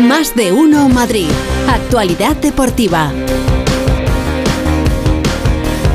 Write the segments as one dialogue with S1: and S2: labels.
S1: Más de uno Madrid. Actualidad deportiva.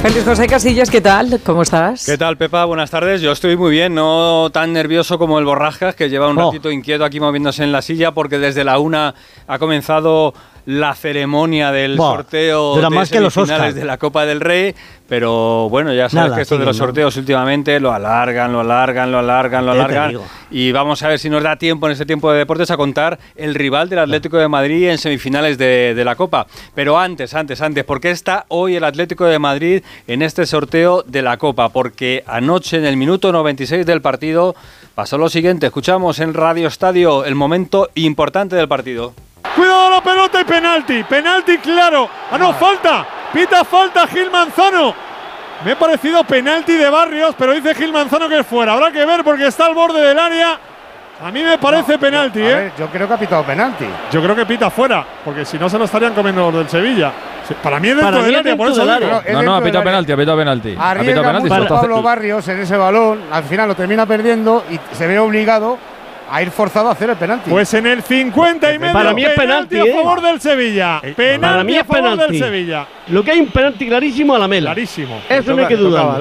S2: Feliz José Casillas, ¿qué tal? ¿Cómo estás?
S3: ¿Qué tal, Pepa? Buenas tardes. Yo estoy muy bien, no tan nervioso como el Borrascas, que lleva un
S4: Oh.
S3: ratito inquieto aquí moviéndose en la silla, porque desde la una ha comenzado la ceremonia del sorteo de
S4: más que los Oscar.
S3: de la Copa del Rey, pero bueno, ya sabes
S4: Nada,
S3: que esto de
S4: siguen,
S3: los
S4: ¿no?
S3: sorteos últimamente lo alargan, lo alargan, lo alargan, lo alargan. Y vamos a ver si nos da tiempo en este tiempo de deportes a contar el rival del Atlético de Madrid en semifinales de, de la Copa. Pero antes, antes, antes, ¿por qué está hoy el Atlético de Madrid en este sorteo de la Copa? Porque anoche, en el minuto 96 del partido, pasó lo siguiente. Escuchamos en Radio Estadio el momento importante del partido.
S5: Cuidado la pelota y penalti. Penalti claro. Ah, no, falta. Pita falta Gil Manzano. Me ha parecido penalti de Barrios, pero dice Gil Manzano que es fuera. Habrá que ver porque está al borde del área. A mí me parece penalti,
S6: A
S5: ¿eh?
S6: ver, yo creo que ha pitado penalti.
S5: Yo creo que pita fuera, porque si no se lo estarían comiendo los del Sevilla. Para mí es dentro del área, por eso
S4: del área.
S7: No, no, ha pitado penalti, ha pitado penalti. Ha pitado
S6: Arriesga
S7: penalti.
S6: Pablo Barrios en ese balón. Al final lo termina perdiendo y se ve obligado a ir forzado a hacer el penalti.
S5: Pues en el 50 y medio,
S4: Para mí es penalti,
S5: a
S4: ¿eh?
S5: favor del Sevilla. Penalti
S4: Para mí
S5: a
S4: es
S5: favor
S4: penalti.
S5: del Sevilla.
S4: Lo que hay un penalti clarísimo a la mela.
S5: Clarísimo.
S4: Eso no hay que dudar.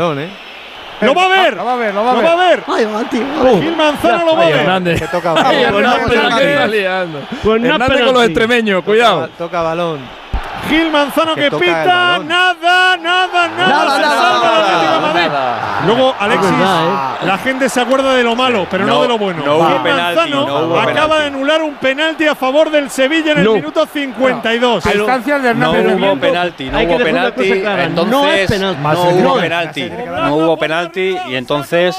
S5: Lo va a ver.
S6: Lo va a ver, lo va a
S5: Lo
S6: ver.
S5: va a ver.
S4: Ay, va, tío.
S5: Gil Manzano lo va a ver.
S7: Hernández.
S8: Que toca balón.
S7: Hernández, Hernández con los extremeños, cuidado.
S8: Toca balón.
S5: Gil Manzano que,
S8: Que
S5: pita. Nada, nada, nada.
S4: Nada,
S5: Se
S4: nada,
S5: salva el Atlético de
S3: Nada,
S5: Madrid.
S3: nada.
S5: Luego, Alexis,
S4: verdad,
S5: la gente se acuerda de lo malo, pero no,
S3: No,
S5: de lo bueno.
S3: no hubo
S5: Gil
S3: penalti,
S5: Manzano
S3: no
S5: acaba
S3: penalti.
S5: de anular un penalti a favor del Sevilla en el
S4: No.
S5: minuto 52.
S6: A instancias de
S3: No hubo penalti, no hubo penalti. Entonces, no hubo penalti. No hubo penalti y entonces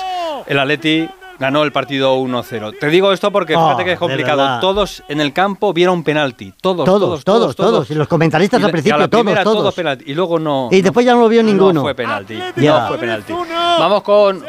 S3: el Atleti ganó el partido 1-0. Te digo esto porque
S4: Oh,
S3: fíjate que es complicado. Todos en el campo vieron penalti. Todos,
S4: Todos, todos, todos. Y los comentaristas
S3: Y
S4: al principio,
S3: la primera,
S4: todos, todos.
S3: penalti. Y luego no.
S4: Y después ya no lo vio ninguno.
S3: No fue penalti. No fue penalti. Vamos con.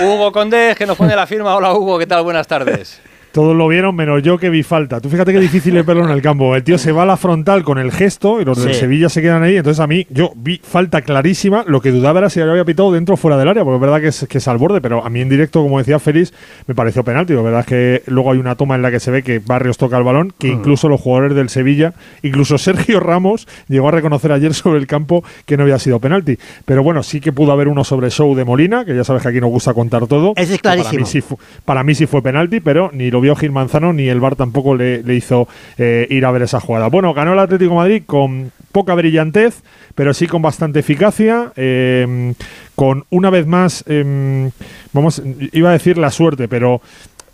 S3: Hugo Condés, que nos pone la firma. Hola Hugo, ¿qué tal? Buenas tardes.
S5: Todos lo vieron, menos yo que vi falta. Tú fíjate qué difícil es verlo en el campo. El tío se va a la frontal con el gesto y los del
S4: Sí.
S5: Sevilla se quedan ahí. Entonces a mí, yo vi falta clarísima. Lo que dudaba era si lo había pitado dentro o fuera del área, porque es verdad que es, que es al borde, pero a mí en directo, como decía Félix, me pareció penalti. La verdad es que luego hay una toma en la que se ve que Barrios toca el balón, que incluso los jugadores del Sevilla, incluso Sergio Ramos, llegó a reconocer ayer sobre el campo que no había sido penalti. Pero bueno, sí que pudo haber uno sobre Show de Molina, que ya sabes que aquí nos gusta contar todo.
S4: Ese es
S5: que Para
S4: clarísimo.
S5: mí, sí para mí sí fue penalti, pero ni lo vio Gil Manzano ni el VAR tampoco le, hizo eh, ir a ver esa jugada. Bueno, ganó el Atlético Madrid con poca brillantez, pero sí con bastante eficacia, eh, con una vez más, eh, vamos, iba a decir la suerte, pero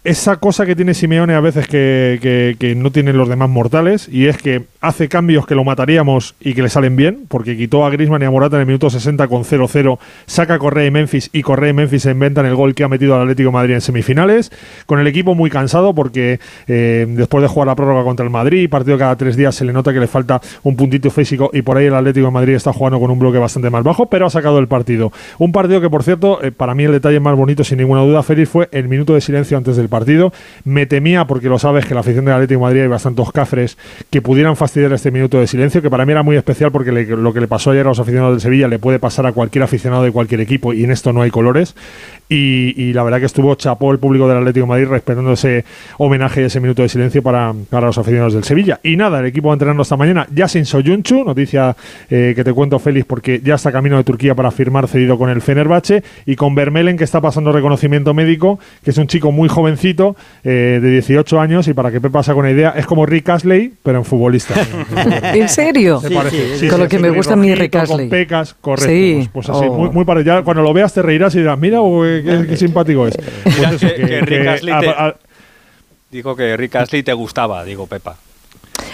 S5: esa cosa que tiene Simeone a veces que, que- no tienen los demás mortales, y es que hace cambios que lo mataríamos y que le salen bien, porque quitó a Griezmann y a Morata en el minuto 60 con 0-0, saca a Correa y Memphis, y Correa y Memphis se inventan el gol que ha metido al Atlético de Madrid en semifinales, con el equipo muy cansado, porque eh, después de jugar la prórroga contra el Madrid, partido cada tres días, se le nota que le falta un puntito físico, y por ahí el Atlético de Madrid está jugando con un bloque bastante más bajo, pero ha sacado el partido. Un partido que, por cierto, eh, para mí el detalle más bonito, sin ninguna duda, Félix, fue el minuto de silencio antes del partido. Me temía, porque lo sabes, que la afición del Atlético de Madrid hay bastantes cafres que pudieran fastidiar este minuto de silencio, que para mí era muy especial porque le- lo que le pasó ayer a los aficionados del Sevilla le puede pasar a cualquier aficionado de cualquier equipo y en esto no hay colores. Y, y la verdad que estuvo chapó el público del Atlético de Madrid respetando ese homenaje y ese minuto de silencio para, para los aficionados del Sevilla. Y nada, el equipo va entrenando esta mañana ya sin Soyunchu, noticia eh, que te cuento Félix porque ya está camino de Turquía para firmar cedido con el Fenerbahce y con Vermelen que está pasando reconocimiento médico, que es un chico muy jovencito eh, de 18 años y para que Pepa haga una idea, es como Rick Astley, pero en futbolista.
S2: ¿En serio?
S5: ¿Te
S4: Sí,
S5: parece?
S4: sí,
S2: Con lo que me
S5: muy
S2: gusta a mí Rick Astley.
S5: Con pecas, correcto.
S2: Sí.
S5: Pues, pues así,
S2: Oh.
S5: muy, muy parecido. Ya Cuando lo veas te reirás y dirás, mira, qué, qué simpático es. Pues eso,
S3: que- que Rick Astley
S5: a-
S3: te-
S5: a-
S3: Dijo que Rick Astley te gustaba, digo Pepa.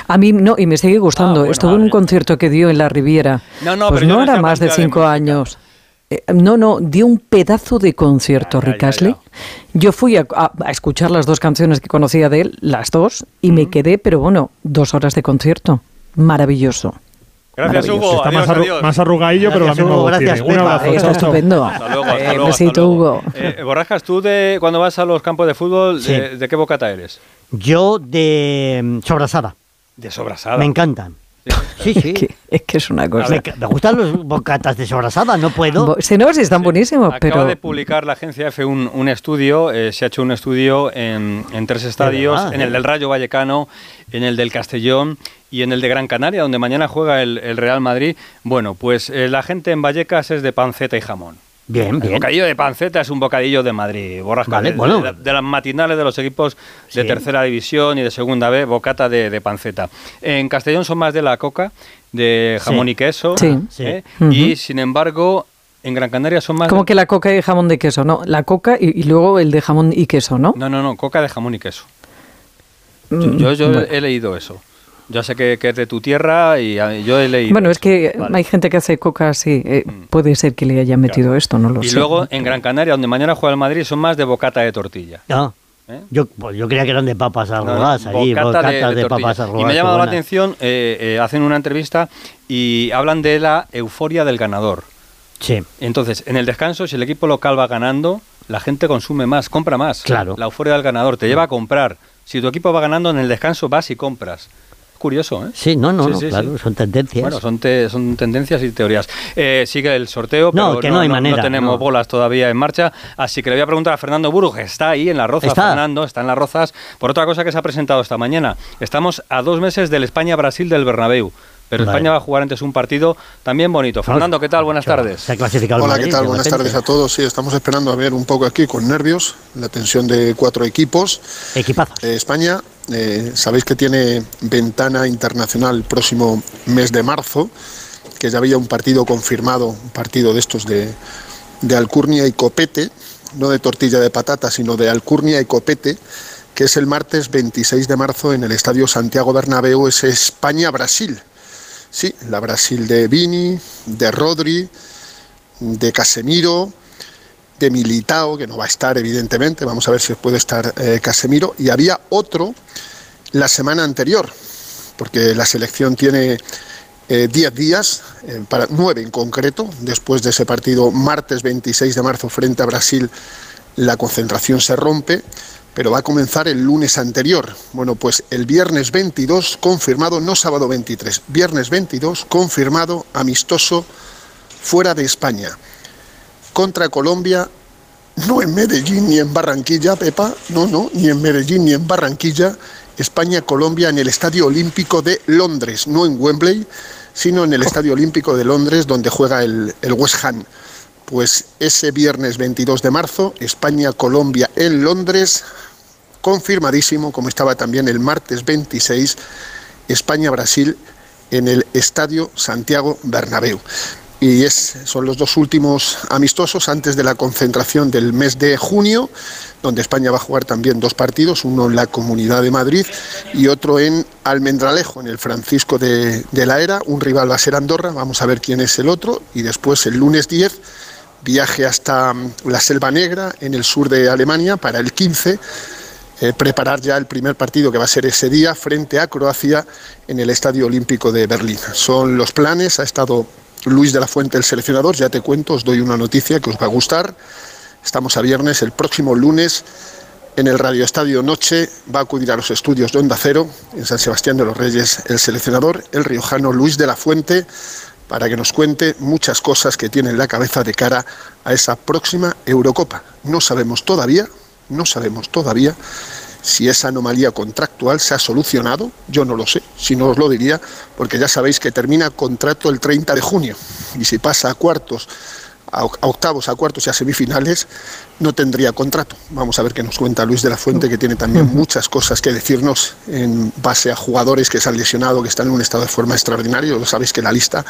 S2: A mí no, y me sigue gustando.
S3: Ah, bueno,
S2: Estuvo en un concierto que dio en la Riviera.
S3: No, no,
S2: pues
S3: pero
S2: no era más de cinco
S3: Música.
S2: años. Eh, no, no, dio un pedazo de concierto
S3: ya,
S2: Rick Astley. Yo fui a, a- a escuchar las dos canciones que conocía de él, las dos, y me quedé, pero bueno, dos horas de concierto. Maravilloso.
S3: Gracias. Hugo,
S5: está
S3: adiós,
S5: más, arru-
S3: adiós.
S5: más arrugadillo, pero la misma
S4: gracias.
S5: Un abrazo.
S2: Está estupendo.
S3: Hasta luego, hasta
S2: Eh,
S3: hasta
S2: besito,
S3: luego.
S2: Hugo.
S3: Eh, Borrajas, tú de, cuando vas a los campos de fútbol,
S4: Sí.
S3: de, de qué bocata eres?
S4: Yo de mm, sobrasada.
S3: De sobrasada.
S4: Me encantan. Sí, sí.
S2: Que- es que es una cosa.
S4: Me, me gustan los bocatas de sobrasada, no puedo.
S2: Si no, si están buenísimos,
S3: Acaba
S2: pero
S3: de publicar la agencia F un, un estudio, eh, se ha hecho un estudio en, en tres estadios,
S4: verdad,
S3: en
S4: ¿eh?
S3: el del Rayo Vallecano, en el del Castellón y en el de Gran Canaria, donde mañana juega el, el Real Madrid. Bueno, pues eh, la gente en Vallecas es de panceta y jamón.
S4: Bien,
S3: El
S4: bien.
S3: bocadillo de panceta es un bocadillo de Madrid, borrasca
S4: Vale,
S3: de,
S4: bueno.
S3: de- de las matinales de los equipos de
S4: Sí.
S3: tercera división y de segunda B, bocata de, de panceta. En Castellón son más de la coca, de jamón
S4: Sí.
S3: y queso,
S2: Sí.
S4: Sí.
S3: ¿eh? Y sin embargo en Gran Canaria son más
S2: como que la coca y jamón de queso, ¿no? La coca y, y luego el de jamón y queso, ¿no?
S3: No, no, no, coca de jamón y queso.
S2: Mm,
S3: Yo, yo
S2: bueno.
S3: he leído eso. Yo sé que, que es de tu tierra y ah, yo he leído.
S2: Bueno, es que
S3: Vale. Mm.
S2: hay gente que hace coca así. eh, puede ser que le haya metido esto, no lo
S3: Y
S2: sé.
S3: luego en Gran Canaria, donde mañana juega el Madrid, son más de bocata de tortilla.
S4: Ah,
S3: ¿eh?
S4: yo, pues yo creía que eran de papas
S3: No, no,
S4: arrugadas allí,
S3: bocata
S4: bocatas
S3: de-
S4: de, papas arrugadas.
S3: Y me ha llamado la atención, eh, eh, hacen una entrevista y hablan de la euforia del ganador.
S4: Sí,
S3: Entonces, en el descanso, si el equipo local va ganando, la gente consume más, compra más.
S4: Claro.
S3: La euforia del ganador te lleva a comprar. Si tu equipo va ganando, en el descanso vas y compras. Curioso, ¿eh?
S4: sí, no, no,
S3: Sí,
S4: no,
S3: sí,
S4: claro,
S3: sí.
S4: son tendencias.
S3: Bueno, son, te- son tendencias y teorías. Eh, sigue el sorteo,
S4: No,
S3: pero
S4: que no hay manera,
S3: tenemos
S4: no.
S3: bolas todavía en marcha. Así que le voy a preguntar a Fernando Burgos, está ahí en las rozas,
S4: Está.
S3: Fernando, está en las rozas, por otra cosa que se ha presentado esta mañana. Estamos a dos meses del España-Brasil del Bernabéu. Pero
S4: Vale.
S3: España va a jugar antes un partido también bonito. Fernando, ¿qué tal? Buenas tardes.
S4: Se ha clasificado el
S7: Hola,
S4: Madrid,
S7: ¿qué tal? Buenas tardes a todos. Sí, estamos esperando a ver un poco aquí con nervios la tensión de cuatro equipos.
S4: Equipazo.
S7: Eh, España, eh, sabéis que tiene ventana internacional el próximo mes de marzo, que ya había un partido confirmado, un partido de estos de, de alcurnia y copete, no de tortilla de patata, sino de alcurnia y copete, que es el martes 26 de marzo en el Estadio Santiago Bernabéu, es España-Brasil. Sí, la Brasil de Vini, de Rodri, de Casemiro, de Militao, que no va a estar evidentemente, vamos a ver si puede estar eh, Casemiro, y había otro la semana anterior, porque la selección tiene 10 días, eh, para 9 en concreto, después de ese partido martes 26 de marzo frente a Brasil, la concentración se rompe, pero va a comenzar el lunes anterior. Bueno, pues el viernes 22 confirmado, no sábado 23, viernes 22 confirmado amistoso fuera de España contra Colombia, no en Medellín ni en Barranquilla, Pepa, no, no, ni en Medellín ni en Barranquilla, España-Colombia en el Estadio Olímpico de Londres, no en Wembley, sino en el Estadio Olímpico de Londres donde juega el, West Ham. Pues ese viernes 22 de marzo, España-Colombia en Londres, confirmadísimo, como estaba también el martes 26, España-Brasil en el Estadio Santiago Bernabéu. Y es, son los dos últimos amistosos antes de la concentración del mes de junio, donde España va a jugar también dos partidos, uno en la Comunidad de Madrid y otro en Almendralejo, en el Francisco de, la Era. Un rival va a ser Andorra, vamos a ver quién es el otro. Y después el lunes 10, viaje hasta mm, la Selva Negra, en el sur de Alemania, para el 15 eh, preparar ya el primer partido que va a ser ese día frente a Croacia en el Estadio Olímpico de Berlín. Son los planes, ha estado Luis de la Fuente, el seleccionador, ya te cuento, os doy una noticia que os va a gustar. Estamos a viernes, el próximo lunes en el Radio Estadio Noche va a acudir a los estudios de Onda Cero en San Sebastián de los Reyes el seleccionador, el riojano Luis de la Fuente, para que nos cuente muchas cosas que tiene en la cabeza de cara a esa próxima Eurocopa. No sabemos todavía, no sabemos todavía si esa anomalía contractual se ha solucionado, yo no lo sé, si no os lo diría, porque ya sabéis que termina contrato el 30 de junio y si pasa a cuartos, a oc- a octavos, a cuartos y a semifinales, no tendría contrato. Vamos a ver qué nos cuenta Luis de la Fuente, que tiene también muchas cosas que decirnos en base a jugadores que se han lesionado, que están en un estado de forma extraordinario. Lo sabéis que la lista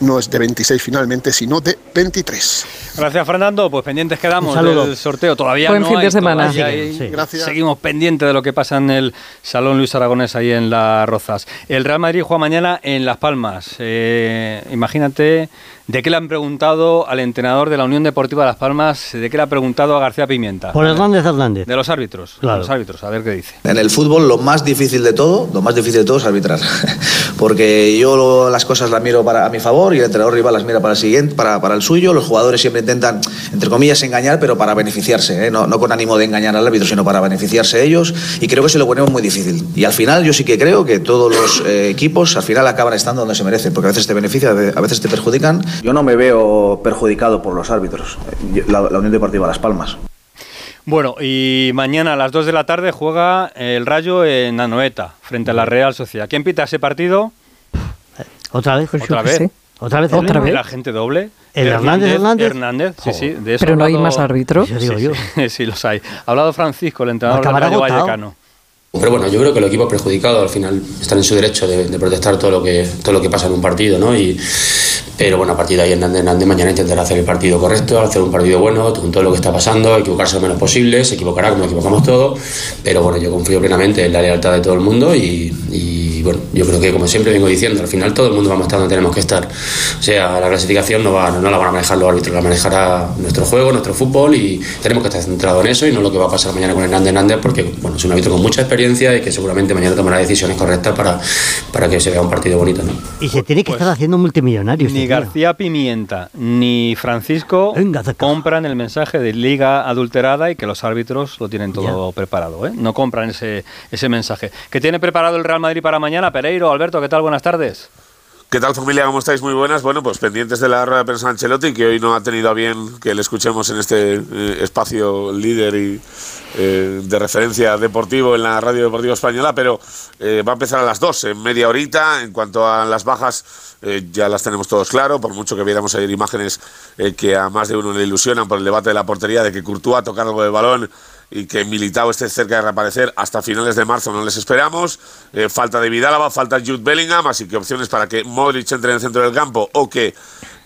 S7: no es de 26 finalmente, sino de 23.
S3: Gracias, Fernando. Pues pendientes quedamos del sorteo. Todavía
S2: Buen
S3: no
S2: fin de semana.
S3: todavía
S4: Sí,
S3: hay.
S4: sí.
S7: Gracias.
S3: Seguimos pendientes de lo que pasa en el Salón Luis Aragonés ahí en Las Rozas. El Real Madrid juega mañana en Las Palmas. Eh, imagínate de qué le han preguntado al entrenador de la Unión Deportiva de Las Palmas, de qué le ha preguntado a García Pimienta.
S4: Por Hernández Hernández.
S3: De los árbitros.
S4: Claro.
S3: De los árbitros, a ver qué dice.
S8: En el fútbol lo más difícil de todo, lo más difícil de todo es arbitrar. Porque yo las cosas las miro para, a mi favor y el entrenador rival las mira para el siguiente, para, para el suyo. Los jugadores siempre intentan, entre comillas, engañar, pero para beneficiarse, ¿eh? no, no con ánimo de engañar al árbitro, sino para beneficiarse ellos. Y creo que se lo ponemos muy difícil. Y al final yo sí que creo que todos los eh, equipos al final acaban estando donde se merecen, porque a veces te benefician, a veces te perjudican. Yo no me veo perjudicado por los árbitros, la, la Unión Deportiva Las Palmas.
S3: Bueno, y mañana a las 2 de la tarde juega el Rayo en Anoeta, frente a la Real Sociedad. ¿Quién pita ese partido?
S4: ¿Otra vez?
S3: ¿Otra vez?
S4: ¿Otra vez?
S2: ¿Otra vez?
S3: ¿El agente doble?
S4: ¿El Hernández Hernández?
S3: Hernández, sí, sí. De eso
S2: Pero no hay
S3: hablado-
S2: más árbitro.
S4: Eso digo
S3: sí,
S4: yo.
S3: sí, sí, los hay. Ha hablado Francisco, el entrenador del Rayo
S4: agotado.
S3: Vallecano.
S9: Pero bueno, yo creo que el equipo es perjudicado, al final están en su derecho de, protestar todo lo que todo lo que pasa en un partido, ¿no? Y, pero bueno, a partir de ahí Hernández, Hernández mañana intentará hacer el partido correcto, hacer un partido bueno con todo lo que está pasando, equivocarse lo menos posible, se equivocará como equivocamos todos, pero bueno, yo confío plenamente en la lealtad de todo el mundo y, bueno, yo creo que como siempre vengo diciendo, al final todo el mundo vamos a estar donde tenemos que estar. O sea, la clasificación no, va, no la van a manejar los árbitros, la manejará nuestro juego, nuestro fútbol y tenemos que estar centrados en eso y no lo que va a pasar mañana con Hernández Hernández porque bueno, es un árbitro con mucha experiencia y que seguramente mañana tomará decisiones correctas para, para que se vea un partido bonito. ¿no?
S4: Y se tiene que
S3: Pues,
S4: estar haciendo multimillonario. este
S3: Ni
S4: tío.
S3: García Pimienta ni Francisco
S4: Venga,
S3: compran el mensaje de liga adulterada y que los árbitros lo tienen todo preparado. ¿eh? No compran ese, ese mensaje. ¿Qué tiene preparado el Real Madrid para mañana? Pereiro, Alberto, ¿qué tal? Buenas tardes.
S10: ¿Qué tal familia? ¿Cómo estáis? Muy buenas. Bueno, pues pendientes de la rueda de prensa de Ancelotti, que hoy no ha tenido a bien que le escuchemos en este eh, espacio líder y eh, de referencia deportivo en la radio deportiva española, pero eh, va a empezar a las 2, en media horita. En cuanto a las bajas, eh, ya las tenemos todos claro, por mucho que viéramos ayer imágenes eh, que a más de uno le ilusionan por el debate de la portería, de que Courtois tocar algo de balón y que Militao esté cerca de reaparecer hasta finales de marzo no les esperamos. Eh, falta de Vidalaba, falta Jude Bellingham, así que opciones para que Modric entre en el centro del campo o que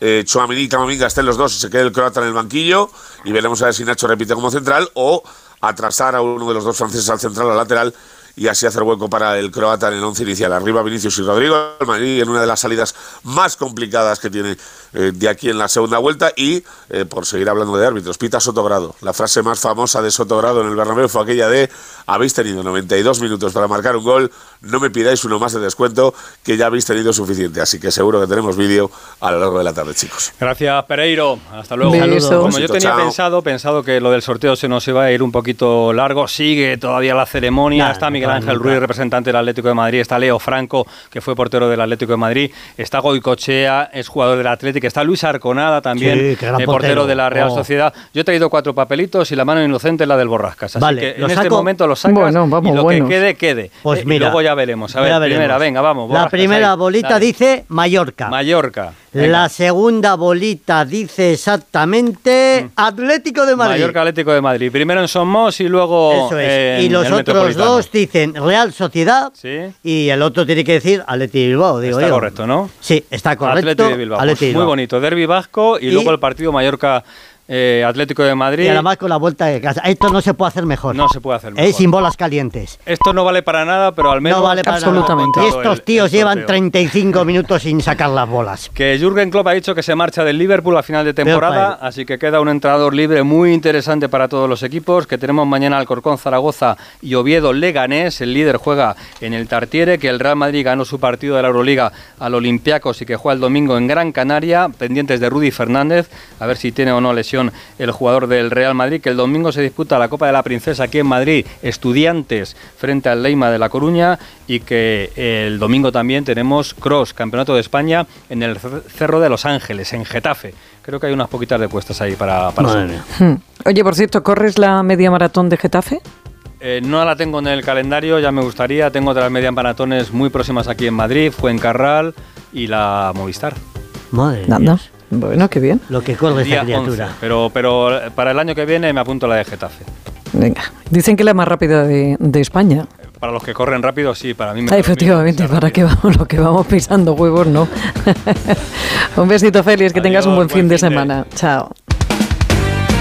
S10: eh, Chouameni y Camavinga estén los dos y se quede el croata en el banquillo y veremos a ver si Nacho repite como central o atrasar a uno de los dos franceses al central o al lateral y así hacer hueco para el croata en el once inicial. Arriba Vinicius y Rodrigo, el en una de las salidas más complicadas que tiene eh, de aquí en la segunda vuelta y, eh, por seguir hablando de árbitros, pita Sotogrado. La frase más famosa de Sotogrado en el Bernabéu fue aquella de habéis tenido 92 minutos para marcar un gol, no me pidáis uno más de descuento, que ya habéis tenido suficiente. Así que seguro que tenemos vídeo a lo largo de la tarde, chicos.
S3: Gracias, Pereiro. Hasta luego. Como
S10: Besito,
S3: yo tenía
S10: chao.
S3: pensado, pensado que lo del sorteo se nos iba a ir un poquito largo. Sigue todavía la ceremonia.
S4: Nah,
S3: está Miguel Ángel. Ruiz, representante del Atlético de Madrid. Está Leo Franco, que fue portero del Atlético de Madrid. Está Goicochea, es jugador del Atlético. Está Luis Arconada también,
S4: Sí,
S3: eh, portero
S4: portero.
S3: de la Real
S4: Oh.
S3: Sociedad. Yo he traído cuatro papelitos y la mano inocente es la del Borrascas. Así
S4: Vale,
S3: que
S4: ¿lo
S3: en este momento lo sacas
S2: Bueno, vamos,
S3: y lo
S2: buenos.
S3: que quede, quede.
S4: Pues
S3: Eh, y
S4: mira,
S3: luego ya veremos. A ver,
S4: veremos.
S3: primera, venga, vamos.
S4: La
S3: Borrascas,
S4: primera
S3: ahí.
S4: bolita
S3: Dale.
S4: dice Mallorca.
S3: Mallorca. Venga.
S4: La segunda bolita dice exactamente Atlético de Madrid.
S3: Mm. Mallorca Atlético de Madrid. Primero en Somos y luego
S4: Eso es.
S3: en
S4: y los
S3: el
S4: otros dos dicen Real Sociedad
S3: Sí.
S4: y el otro tiene que decir Atleti Bilbao, digo
S3: Está
S4: yo.
S3: correcto, ¿no?
S4: Sí, está correcto.
S3: Atleti de Bilbao.
S4: Atleti
S3: Pues
S4: Bilbao.
S3: muy bonito. Derby vasco y,
S4: Y-
S3: luego el partido Mallorca eh, Atlético de Madrid.
S4: Y además con la vuelta de casa. Esto no se puede hacer mejor.
S3: No se puede hacer
S4: Eh,
S3: mejor.
S4: sin bolas calientes.
S3: Esto no vale para nada, pero al menos
S4: no vale para
S2: absolutamente.
S4: nada. Y estos
S3: el-
S4: tíos
S3: el
S4: llevan
S3: sorteo.
S4: 35 minutos sin sacar las bolas.
S3: Que Jürgen Klopp ha dicho que se marcha del Liverpool a final de temporada, así que queda un entrenador libre muy interesante para todos los equipos, que tenemos mañana Alcorcón, Zaragoza y Oviedo Leganés, el líder juega en el Tartiere, que el Real Madrid ganó su partido de la Euroliga al Olympiacos y que juega el domingo en Gran Canaria, pendientes de Rudy Fernández, a ver si tiene o no lesión el jugador del Real Madrid, que el domingo se disputa la Copa de la Princesa aquí en Madrid, estudiantes frente al Leima de La Coruña y que el domingo también tenemos Cross, Campeonato de España en el Cerro de Los Ángeles, en Getafe. Creo que hay unas poquitas de puestas ahí para, para
S4: Madre mía.
S2: Hmm. Oye, por cierto, ¿corres la media maratón de Getafe?
S3: Eh, no la tengo en el calendario, ya me gustaría. Tengo otras medias maratones muy próximas aquí en Madrid, Fuencarral y la Movistar.
S4: Madre. Dios.
S2: Bueno, qué bien.
S4: Lo que corre esta criatura.
S3: 11. Pero, pero para el año que viene me apunto a la de Getafe.
S2: Venga. Dicen que la más rápida de, de España.
S3: Para los que corren rápido, sí, para mí me
S2: Ah, efectivamente, para que vamos, lo que vamos pisando huevos, no. un besito, Félix, que tengas un buen fin
S3: buen
S2: de
S3: fin de-
S2: semana. Chao.